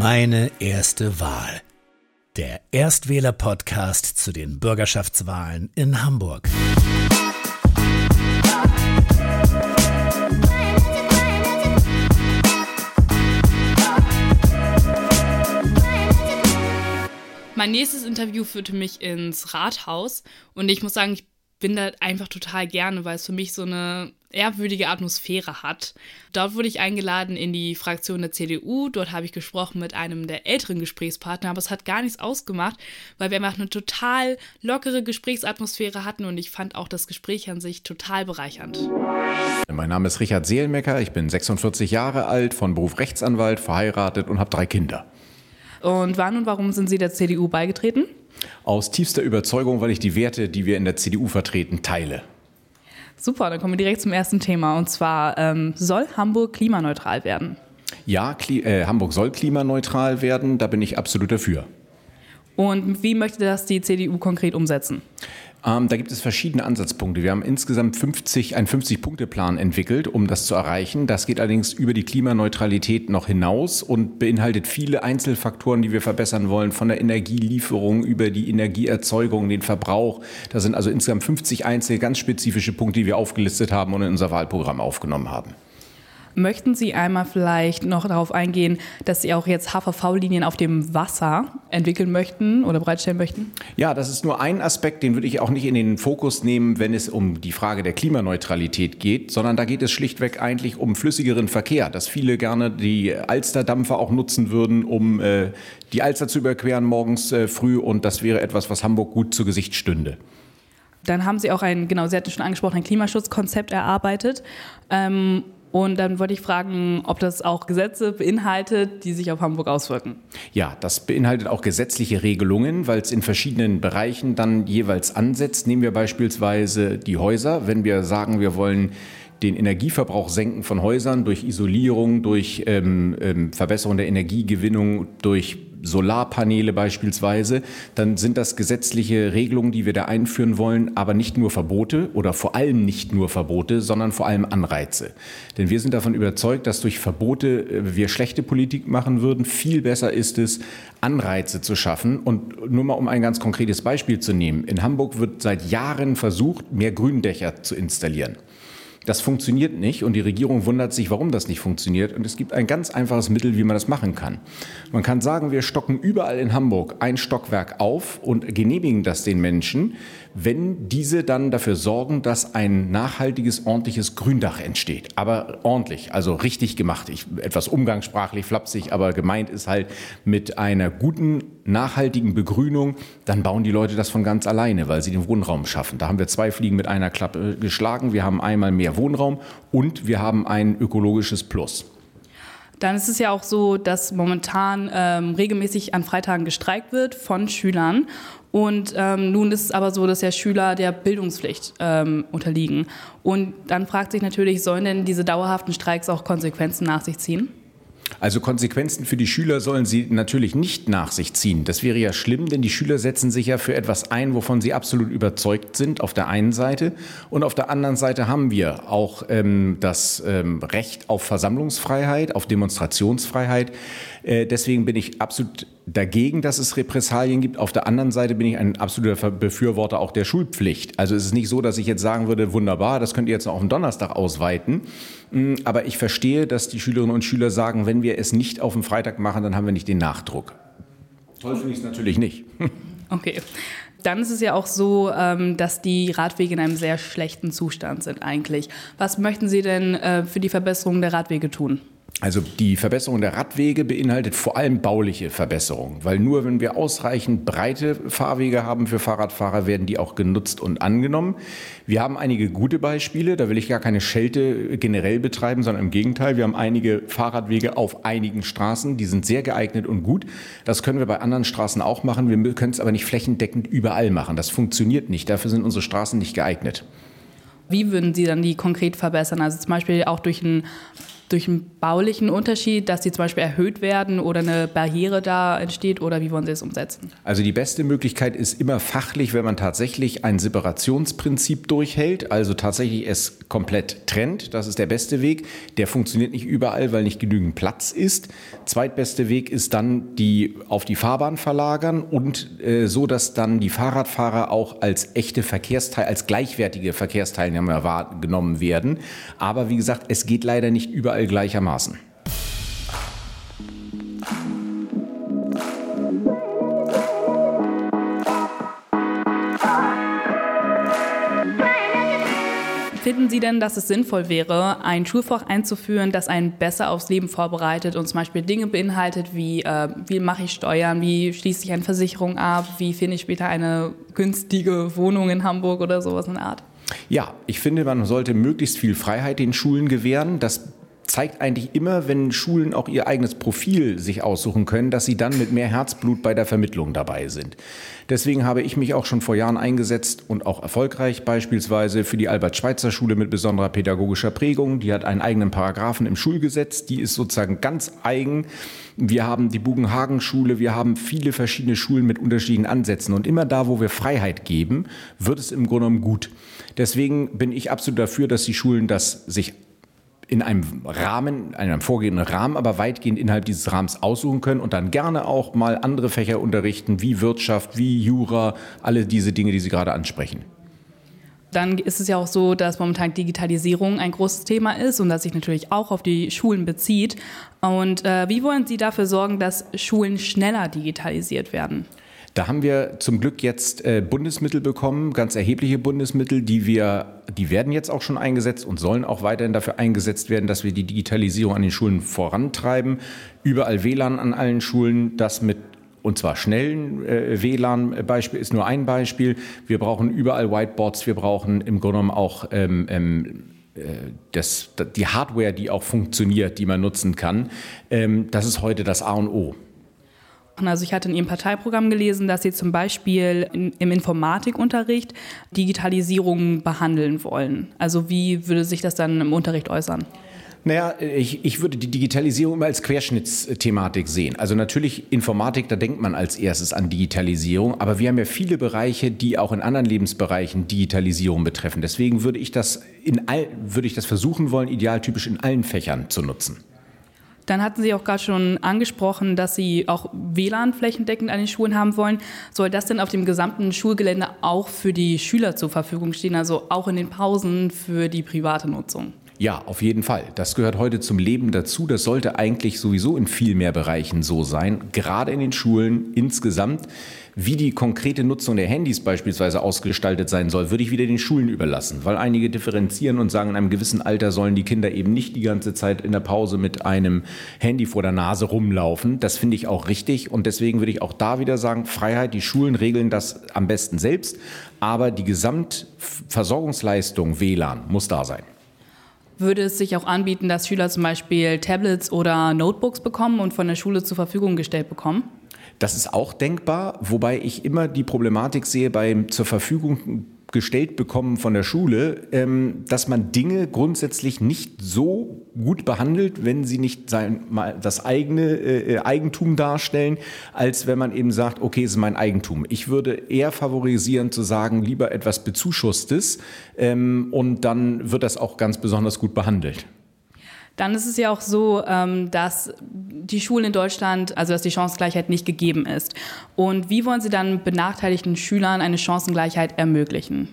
Meine erste Wahl. Der Erstwähler-Podcast zu den Bürgerschaftswahlen in Hamburg. Mein nächstes Interview führte mich ins Rathaus und ich muss sagen, ich bin da einfach total gerne, weil es für mich so eine ehrwürdige Atmosphäre hat. Dort wurde ich eingeladen in die Fraktion der CDU. Dort habe ich gesprochen mit einem der älteren Gesprächspartner, aber es hat gar nichts ausgemacht, weil wir einfach eine total lockere Gesprächsatmosphäre hatten und ich fand auch das Gespräch an sich total bereichernd. Mein Name ist Richard Seelmecker, ich bin 46 Jahre alt, von Beruf Rechtsanwalt, verheiratet und habe drei Kinder. Und wann und warum sind Sie der CDU beigetreten? Aus tiefster Überzeugung, weil ich die Werte, die wir in der CDU vertreten, teile. Super, dann kommen wir direkt zum ersten Thema. Und zwar, ähm, soll Hamburg klimaneutral werden? Ja, Kli äh, Hamburg soll klimaneutral werden, da bin ich absolut dafür. Und wie möchte das die CDU konkret umsetzen? Ähm, da gibt es verschiedene Ansatzpunkte. Wir haben insgesamt 50, einen 50-Punkte-Plan entwickelt, um das zu erreichen. Das geht allerdings über die Klimaneutralität noch hinaus und beinhaltet viele Einzelfaktoren, die wir verbessern wollen, von der Energielieferung über die Energieerzeugung, den Verbrauch. Da sind also insgesamt 50 einzelne ganz spezifische Punkte, die wir aufgelistet haben und in unser Wahlprogramm aufgenommen haben. Möchten Sie einmal vielleicht noch darauf eingehen, dass Sie auch jetzt HVV-Linien auf dem Wasser entwickeln möchten oder bereitstellen möchten? Ja, das ist nur ein Aspekt, den würde ich auch nicht in den Fokus nehmen, wenn es um die Frage der Klimaneutralität geht, sondern da geht es schlichtweg eigentlich um flüssigeren Verkehr, dass viele gerne die Alsterdampfer auch nutzen würden, um äh, die Alster zu überqueren morgens äh, früh und das wäre etwas, was Hamburg gut zu Gesicht stünde. Dann haben Sie auch ein, genau, Sie hatten schon angesprochen, ein Klimaschutzkonzept erarbeitet. Ähm, und dann wollte ich fragen, ob das auch Gesetze beinhaltet, die sich auf Hamburg auswirken. Ja, das beinhaltet auch gesetzliche Regelungen, weil es in verschiedenen Bereichen dann jeweils ansetzt. Nehmen wir beispielsweise die Häuser. Wenn wir sagen, wir wollen den Energieverbrauch senken von Häusern durch Isolierung, durch ähm, ähm, Verbesserung der Energiegewinnung, durch Solarpaneele beispielsweise, dann sind das gesetzliche Regelungen, die wir da einführen wollen, aber nicht nur Verbote oder vor allem nicht nur Verbote, sondern vor allem Anreize. Denn wir sind davon überzeugt, dass durch Verbote äh, wir schlechte Politik machen würden. Viel besser ist es, Anreize zu schaffen. Und nur mal um ein ganz konkretes Beispiel zu nehmen. In Hamburg wird seit Jahren versucht, mehr Gründächer zu installieren. Das funktioniert nicht und die Regierung wundert sich, warum das nicht funktioniert. Und es gibt ein ganz einfaches Mittel, wie man das machen kann. Man kann sagen, wir stocken überall in Hamburg ein Stockwerk auf und genehmigen das den Menschen, wenn diese dann dafür sorgen, dass ein nachhaltiges, ordentliches Gründach entsteht. Aber ordentlich, also richtig gemacht. Ich, etwas umgangssprachlich, flapsig, aber gemeint ist halt mit einer guten, nachhaltigen Begrünung, dann bauen die Leute das von ganz alleine, weil sie den Wohnraum schaffen. Da haben wir zwei Fliegen mit einer Klappe geschlagen. Wir haben einmal mehr Wohnraum und wir haben ein ökologisches Plus. Dann ist es ja auch so, dass momentan ähm, regelmäßig an Freitagen gestreikt wird von Schülern. Und ähm, nun ist es aber so, dass ja Schüler der Bildungspflicht ähm, unterliegen. Und dann fragt sich natürlich, sollen denn diese dauerhaften Streiks auch Konsequenzen nach sich ziehen? Also Konsequenzen für die Schüler sollen sie natürlich nicht nach sich ziehen. Das wäre ja schlimm, denn die Schüler setzen sich ja für etwas ein, wovon sie absolut überzeugt sind, auf der einen Seite. Und auf der anderen Seite haben wir auch ähm, das ähm, Recht auf Versammlungsfreiheit, auf Demonstrationsfreiheit. Äh, deswegen bin ich absolut dagegen, dass es Repressalien gibt. Auf der anderen Seite bin ich ein absoluter Befürworter auch der Schulpflicht. Also es ist nicht so, dass ich jetzt sagen würde, wunderbar, das könnt ihr jetzt noch auf den Donnerstag ausweiten. Mm, aber ich verstehe, dass die Schülerinnen und Schüler sagen, wenn wir es nicht auf den Freitag machen, dann haben wir nicht den Nachdruck. Toll finde ich es natürlich nicht. Okay. Dann ist es ja auch so, ähm, dass die Radwege in einem sehr schlechten Zustand sind eigentlich. Was möchten Sie denn äh, für die Verbesserung der Radwege tun? Also die Verbesserung der Radwege beinhaltet vor allem bauliche Verbesserungen, weil nur wenn wir ausreichend breite Fahrwege haben für Fahrradfahrer, werden die auch genutzt und angenommen. Wir haben einige gute Beispiele, da will ich gar keine Schelte generell betreiben, sondern im Gegenteil, wir haben einige Fahrradwege auf einigen Straßen, die sind sehr geeignet und gut. Das können wir bei anderen Straßen auch machen, wir können es aber nicht flächendeckend überall machen. Das funktioniert nicht, dafür sind unsere Straßen nicht geeignet. Wie würden Sie dann die konkret verbessern? Also zum Beispiel auch durch ein durch einen baulichen Unterschied, dass die zum Beispiel erhöht werden oder eine Barriere da entsteht oder wie wollen Sie es umsetzen? Also die beste Möglichkeit ist immer fachlich, wenn man tatsächlich ein Separationsprinzip durchhält, also tatsächlich es komplett trennt. Das ist der beste Weg. Der funktioniert nicht überall, weil nicht genügend Platz ist. Zweitbeste Weg ist dann die auf die Fahrbahn verlagern und äh, so, dass dann die Fahrradfahrer auch als echte Verkehrsteil, als gleichwertige Verkehrsteilnehmer wahrgenommen werden. Aber wie gesagt, es geht leider nicht überall überall gleichermaßen. Finden Sie denn, dass es sinnvoll wäre, ein Schulfach einzuführen, das einen besser aufs Leben vorbereitet und zum Beispiel Dinge beinhaltet wie, äh, wie mache ich Steuern, wie schließe ich eine Versicherung ab, wie finde ich später eine günstige Wohnung in Hamburg oder sowas in der Art? Ja, ich finde, man sollte möglichst viel Freiheit den Schulen gewähren. Das zeigt eigentlich immer, wenn Schulen auch ihr eigenes Profil sich aussuchen können, dass sie dann mit mehr Herzblut bei der Vermittlung dabei sind. Deswegen habe ich mich auch schon vor Jahren eingesetzt und auch erfolgreich beispielsweise für die Albert-Schweitzer-Schule mit besonderer pädagogischer Prägung. Die hat einen eigenen Paragraphen im Schulgesetz, die ist sozusagen ganz eigen. Wir haben die Bugenhagen-Schule, wir haben viele verschiedene Schulen mit unterschiedlichen Ansätzen und immer da, wo wir Freiheit geben, wird es im Grunde genommen gut. Deswegen bin ich absolut dafür, dass die Schulen das sich in einem Rahmen, einem vorgehenden Rahmen, aber weitgehend innerhalb dieses Rahmens aussuchen können und dann gerne auch mal andere Fächer unterrichten, wie Wirtschaft, wie Jura, alle diese Dinge, die Sie gerade ansprechen. Dann ist es ja auch so, dass momentan Digitalisierung ein großes Thema ist und das sich natürlich auch auf die Schulen bezieht. Und äh, wie wollen Sie dafür sorgen, dass Schulen schneller digitalisiert werden? Da haben wir zum Glück jetzt äh, Bundesmittel bekommen, ganz erhebliche Bundesmittel, die wir, die werden jetzt auch schon eingesetzt und sollen auch weiterhin dafür eingesetzt werden, dass wir die Digitalisierung an den Schulen vorantreiben. Überall WLAN an allen Schulen, das mit und zwar schnellen äh, WLAN-Beispiel ist nur ein Beispiel. Wir brauchen überall Whiteboards, wir brauchen im Grunde genommen auch ähm, ähm, äh, das, die Hardware, die auch funktioniert, die man nutzen kann. Ähm, das ist heute das A und O. Also ich hatte in Ihrem Parteiprogramm gelesen, dass Sie zum Beispiel in, im Informatikunterricht Digitalisierung behandeln wollen. Also wie würde sich das dann im Unterricht äußern? Naja, ich, ich würde die Digitalisierung immer als Querschnittsthematik sehen. Also natürlich Informatik, da denkt man als erstes an Digitalisierung, aber wir haben ja viele Bereiche, die auch in anderen Lebensbereichen Digitalisierung betreffen. Deswegen würde ich das, in all, würde ich das versuchen wollen, idealtypisch in allen Fächern zu nutzen. Dann hatten Sie auch gerade schon angesprochen, dass Sie auch WLAN flächendeckend an den Schulen haben wollen. Soll das denn auf dem gesamten Schulgelände auch für die Schüler zur Verfügung stehen, also auch in den Pausen für die private Nutzung? Ja, auf jeden Fall. Das gehört heute zum Leben dazu. Das sollte eigentlich sowieso in viel mehr Bereichen so sein, gerade in den Schulen insgesamt. Wie die konkrete Nutzung der Handys beispielsweise ausgestaltet sein soll, würde ich wieder den Schulen überlassen, weil einige differenzieren und sagen, in einem gewissen Alter sollen die Kinder eben nicht die ganze Zeit in der Pause mit einem Handy vor der Nase rumlaufen. Das finde ich auch richtig und deswegen würde ich auch da wieder sagen, Freiheit, die Schulen regeln das am besten selbst, aber die Gesamtversorgungsleistung WLAN muss da sein würde es sich auch anbieten, dass Schüler zum Beispiel Tablets oder Notebooks bekommen und von der Schule zur Verfügung gestellt bekommen? Das ist auch denkbar, wobei ich immer die Problematik sehe beim zur Verfügung gestellt bekommen von der Schule, ähm, dass man Dinge grundsätzlich nicht so gut behandelt, wenn sie nicht sein, mal das eigene äh, Eigentum darstellen, als wenn man eben sagt, okay, es ist mein Eigentum. Ich würde eher favorisieren zu sagen, lieber etwas Bezuschusstes ähm, und dann wird das auch ganz besonders gut behandelt. Dann ist es ja auch so, ähm, dass die Schulen in Deutschland, also dass die Chancengleichheit nicht gegeben ist. Und wie wollen Sie dann benachteiligten Schülern eine Chancengleichheit ermöglichen?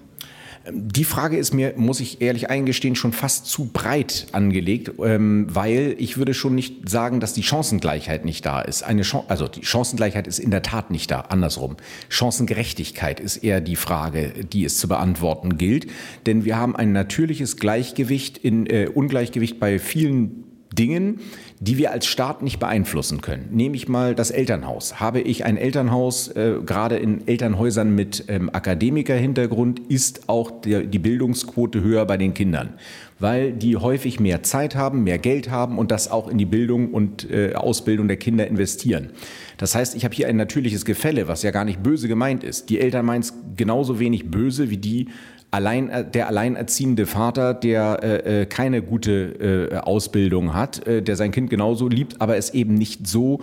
Die Frage ist mir, muss ich ehrlich eingestehen, schon fast zu breit angelegt, ähm, weil ich würde schon nicht sagen, dass die Chancengleichheit nicht da ist. Eine Chance, also die Chancengleichheit ist in der Tat nicht da, andersrum. Chancengerechtigkeit ist eher die Frage, die es zu beantworten gilt, denn wir haben ein natürliches Gleichgewicht in äh, Ungleichgewicht bei vielen Dingen, die wir als Staat nicht beeinflussen können. Nehme ich mal das Elternhaus. Habe ich ein Elternhaus, äh, gerade in Elternhäusern mit ähm, Akademikerhintergrund, ist auch der, die Bildungsquote höher bei den Kindern. weil die häufig mehr Zeit haben, mehr Geld haben und das auch in die Bildung und äh, Ausbildung der Kinder investieren. Das heißt, ich habe hier ein natürliches Gefälle, was ja gar nicht böse gemeint ist. Die Eltern meinen es genauso wenig böse wie die, allein, äh, der alleinerziehende Vater, der äh, äh, keine gute äh, Ausbildung hat, äh, der sein Kind genauso liebt, aber es eben nicht so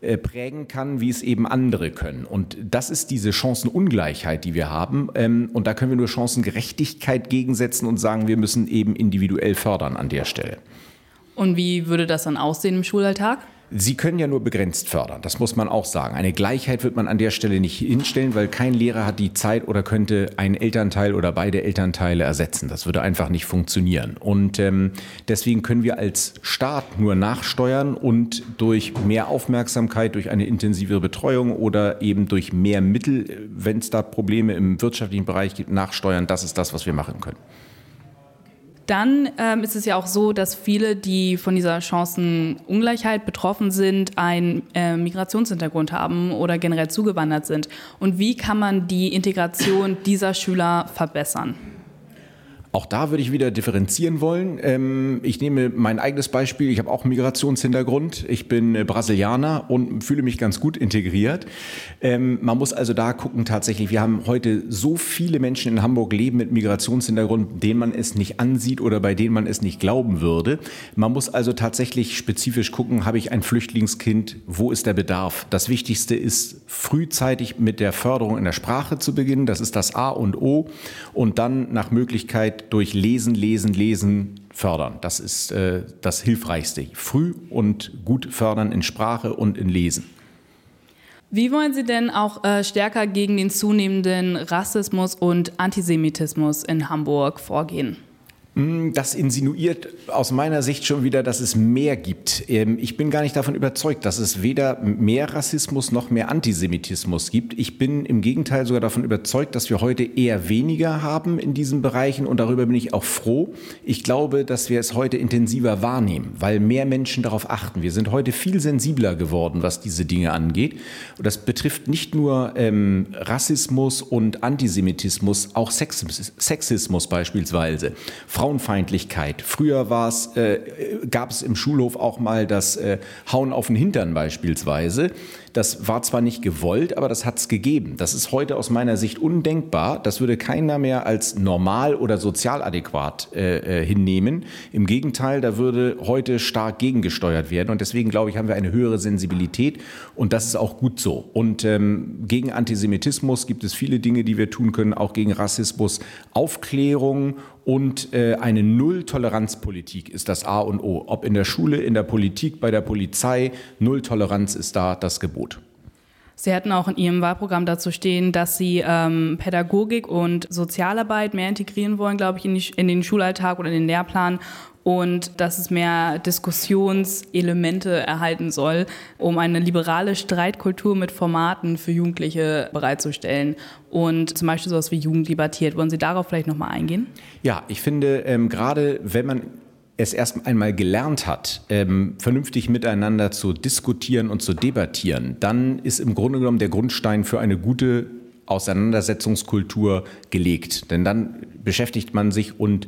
äh, prägen kann, wie es eben andere können. Und das ist diese Chancenungleichheit, die wir haben. Ähm, und da können wir nur Chancengerechtigkeit gegensetzen und sagen, wir müssen eben individuell fördern an der Stelle. Und wie würde das dann aussehen im Schulalltag? Sie können ja nur begrenzt fördern, das muss man auch sagen. Eine Gleichheit wird man an der Stelle nicht hinstellen, weil kein Lehrer hat die Zeit oder könnte einen Elternteil oder beide Elternteile ersetzen. Das würde einfach nicht funktionieren. Und ähm, deswegen können wir als Staat nur nachsteuern und durch mehr Aufmerksamkeit, durch eine intensivere Betreuung oder eben durch mehr Mittel, wenn es da Probleme im wirtschaftlichen Bereich gibt, nachsteuern. Das ist das, was wir machen können. Dann ähm, ist es ja auch so, dass viele, die von dieser Chancenungleichheit betroffen sind, einen äh, Migrationshintergrund haben oder generell zugewandert sind. Und wie kann man die Integration dieser Schüler verbessern? Auch da würde ich wieder differenzieren wollen. Ähm, ich nehme mein eigenes Beispiel. Ich habe auch einen Migrationshintergrund. Ich bin äh, Brasilianer und fühle mich ganz gut integriert. Ähm, man muss also da gucken tatsächlich. Wir haben heute so viele Menschen in Hamburg leben mit Migrationshintergrund, denen man es nicht ansieht oder bei denen man es nicht glauben würde. Man muss also tatsächlich spezifisch gucken, habe ich ein Flüchtlingskind? Wo ist der Bedarf? Das Wichtigste ist, frühzeitig mit der Förderung in der Sprache zu beginnen. Das ist das A und O. Und dann nach Möglichkeit durch Lesen, Lesen, Lesen fördern. Das ist äh, das Hilfreichste. Früh und gut fördern in Sprache und in Lesen. Wie wollen Sie denn auch äh, stärker gegen den zunehmenden Rassismus und Antisemitismus in Hamburg vorgehen? Hm, das insinuiert aus meiner Sicht schon wieder, dass es mehr gibt. Ähm, ich bin gar nicht davon überzeugt, dass es weder mehr Rassismus noch mehr Antisemitismus gibt. Ich bin im Gegenteil sogar davon überzeugt, dass wir heute eher weniger haben in diesen Bereichen und darüber bin ich auch froh. Ich glaube, dass wir es heute intensiver wahrnehmen, weil mehr Menschen darauf achten. Wir sind heute viel sensibler geworden, was diese Dinge angeht. Und das betrifft nicht nur ähm, Rassismus und Antisemitismus, auch Sexismus beispielsweise. Frauen Frauenfeindlichkeit. Früher äh, gab es im Schulhof auch mal das äh, Hauen auf den Hintern beispielsweise. Das war zwar nicht gewollt, aber das hat es gegeben. Das ist heute aus meiner Sicht undenkbar. Das würde keiner mehr als normal oder sozial adäquat äh, äh, hinnehmen. Im Gegenteil, da würde heute stark gegengesteuert werden. Und deswegen glaube ich, haben wir eine höhere Sensibilität. Und das ist auch gut so. Und ähm, gegen Antisemitismus gibt es viele Dinge, die wir tun können, auch gegen Rassismus. Aufklärung und äh, eine Null-Toleranz-Politik ist das A und O. Ob in der Schule, in der Politik, bei der Polizei, Null-Toleranz ist da das Gebot. Sie hatten auch in Ihrem Wahlprogramm dazu stehen, dass Sie ähm, Pädagogik und Sozialarbeit mehr integrieren wollen, glaube ich, in, die, in, den Schulalltag oder in den Lehrplan und dass es mehr Diskussionselemente erhalten soll, um eine liberale Streitkultur mit Formaten für Jugendliche bereitzustellen. Und zum Beispiel sowas wie Jugend debattiert. Wollen Sie darauf vielleicht nochmal eingehen? Ja, ich finde, ähm, gerade wenn man es erst einmal gelernt hat, ähm, vernünftig miteinander zu diskutieren und zu debattieren, dann ist im Grunde genommen der Grundstein für eine gute Auseinandersetzungskultur gelegt. Denn dann beschäftigt man sich und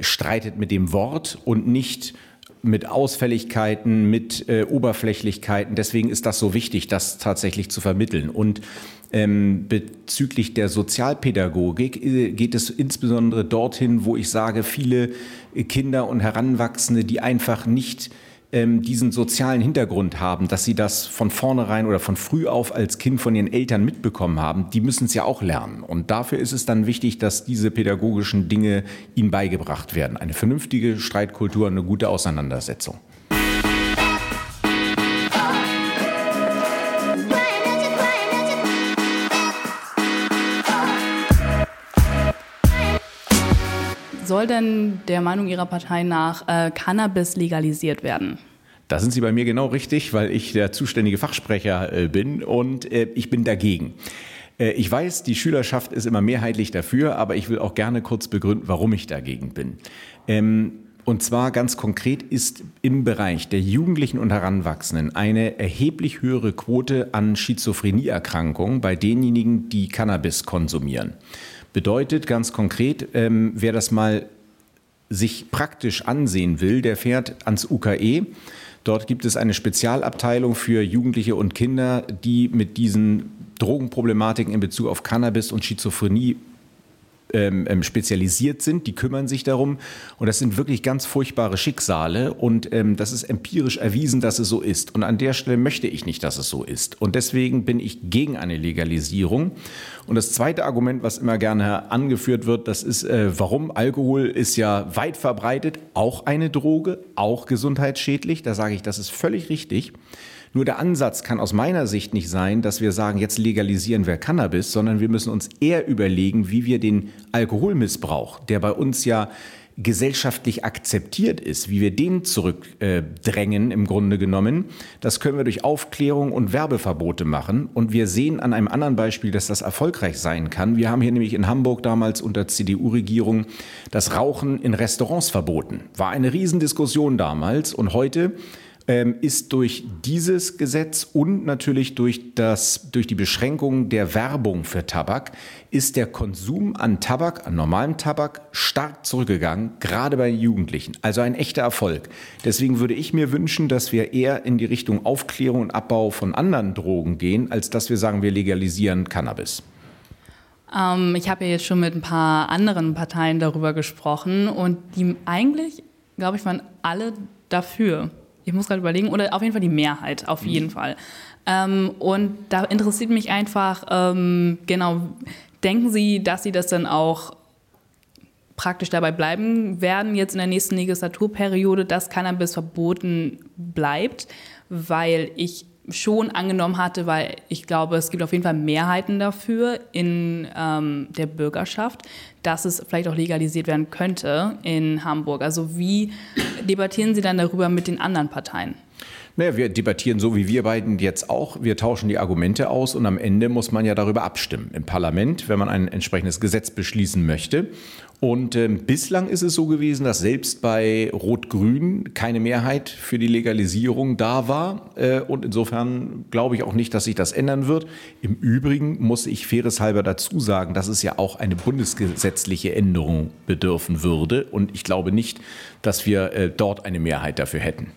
streitet mit dem Wort und nicht mit Ausfälligkeiten, mit äh, Oberflächlichkeiten. Deswegen ist das so wichtig, das tatsächlich zu vermitteln. Und ähm, bezüglich der Sozialpädagogik äh, geht es insbesondere dorthin, wo ich sage, viele Kinder und Heranwachsende, die einfach nicht ähm, diesen sozialen Hintergrund haben, dass sie das von vornherein oder von früh auf als Kind von ihren Eltern mitbekommen haben, die müssen es ja auch lernen. Und dafür ist es dann wichtig, dass diese pädagogischen Dinge ihnen beigebracht werden. Eine vernünftige Streitkultur, eine gute Auseinandersetzung. Soll denn der Meinung Ihrer Partei nach äh, Cannabis legalisiert werden? Da sind Sie bei mir genau richtig, weil ich der zuständige Fachsprecher äh, bin und äh, ich bin dagegen. Äh, ich weiß, die Schülerschaft ist immer mehrheitlich dafür, aber ich will auch gerne kurz begründen, warum ich dagegen bin. Ähm, und zwar ganz konkret ist im Bereich der Jugendlichen und Heranwachsenden eine erheblich höhere Quote an Schizophrenieerkrankungen bei denjenigen, die Cannabis konsumieren. Bedeutet ganz konkret, ähm, wer das mal sich praktisch ansehen will, der fährt ans UKE. Dort gibt es eine Spezialabteilung für Jugendliche und Kinder, die mit diesen Drogenproblematiken in Bezug auf Cannabis und Schizophrenie ähm, ähm, spezialisiert sind, die kümmern sich darum. Und das sind wirklich ganz furchtbare Schicksale. Und ähm, das ist empirisch erwiesen, dass es so ist. Und an der Stelle möchte ich nicht, dass es so ist. Und deswegen bin ich gegen eine Legalisierung. Und das zweite Argument, was immer gerne angeführt wird, das ist, äh, warum Alkohol ist ja weit verbreitet, auch eine Droge, auch gesundheitsschädlich. Da sage ich, das ist völlig richtig. Nur der Ansatz kann aus meiner Sicht nicht sein, dass wir sagen, jetzt legalisieren wir Cannabis, sondern wir müssen uns eher überlegen, wie wir den Alkoholmissbrauch, der bei uns ja gesellschaftlich akzeptiert ist, wie wir den zurückdrängen äh, im Grunde genommen, das können wir durch Aufklärung und Werbeverbote machen. Und wir sehen an einem anderen Beispiel, dass das erfolgreich sein kann. Wir haben hier nämlich in Hamburg damals unter CDU-Regierung das Rauchen in Restaurants verboten. War eine Riesendiskussion damals und heute ist durch dieses Gesetz und natürlich durch, das, durch die Beschränkung der Werbung für Tabak, ist der Konsum an Tabak, an normalem Tabak, stark zurückgegangen, gerade bei Jugendlichen. Also ein echter Erfolg. Deswegen würde ich mir wünschen, dass wir eher in die Richtung Aufklärung und Abbau von anderen Drogen gehen, als dass wir sagen, wir legalisieren Cannabis. Ähm, ich habe ja jetzt schon mit ein paar anderen Parteien darüber gesprochen und die eigentlich, glaube ich, waren alle dafür ich muss gerade überlegen, oder auf jeden Fall die Mehrheit, auf jeden mhm. Fall. Ähm, und da interessiert mich einfach, ähm, genau, denken Sie, dass Sie das dann auch praktisch dabei bleiben werden, jetzt in der nächsten Legislaturperiode, dass Cannabis verboten bleibt, weil ich schon angenommen hatte, weil ich glaube, es gibt auf jeden Fall Mehrheiten dafür in ähm, der Bürgerschaft, dass es vielleicht auch legalisiert werden könnte in Hamburg. Also wie debattieren Sie dann darüber mit den anderen Parteien? Naja, wir debattieren so wie wir beiden jetzt auch. Wir tauschen die Argumente aus und am Ende muss man ja darüber abstimmen im Parlament, wenn man ein entsprechendes Gesetz beschließen möchte. Und äh, bislang ist es so gewesen, dass selbst bei Rot-Grün keine Mehrheit für die Legalisierung da war. Äh, und insofern glaube ich auch nicht, dass sich das ändern wird. Im Übrigen muss ich faireshalber dazu sagen, dass es ja auch eine bundesgesetzliche Änderung bedürfen würde. Und ich glaube nicht, dass wir äh, dort eine Mehrheit dafür hätten.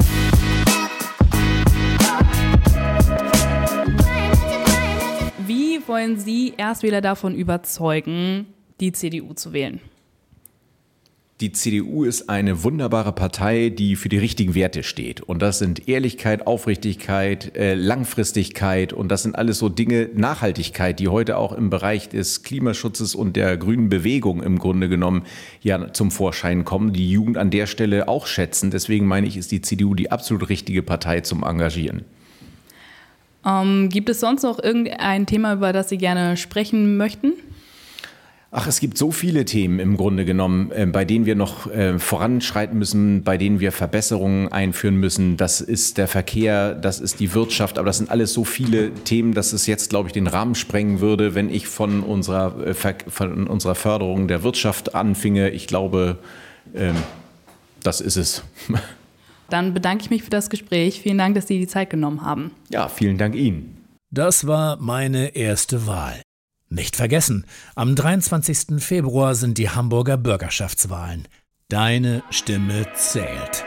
Wollen Sie Erstwähler davon überzeugen, die CDU zu wählen? die CDU ist eine wunderbare Partei, die für die richtigen Werte steht. Und das sind Ehrlichkeit, Aufrichtigkeit, äh, Langfristigkeit und das sind alles so Dinge, Nachhaltigkeit, die heute auch im Bereich des Klimaschutzes und der grünen Bewegung im Grunde genommen ja zum Vorschein kommen, die Jugend an der Stelle auch schätzen. Deswegen meine ich, ist die CDU die absolut richtige Partei zum Engagieren. Ähm, gibt es sonst noch irgendein Thema, über das Sie gerne sprechen möchten? Ach, es gibt so viele Themen im Grunde genommen, äh, bei denen wir noch äh, voranschreiten müssen, bei denen wir Verbesserungen einführen müssen. Das ist der Verkehr, das ist die Wirtschaft, aber das sind alles so viele Themen, dass es jetzt, glaube ich, den Rahmen sprengen würde, wenn ich von unserer, äh, von unserer Förderung der Wirtschaft anfinge. Ich glaube, ähm, das ist es. Dann bedanke ich mich für das Gespräch. Vielen Dank, dass Sie die Zeit genommen haben. Ja, vielen Dank Ihnen. Das war meine erste Wahl. Nicht vergessen, am 23. Februar sind die Hamburger Bürgerschaftswahlen. Deine Stimme zählt.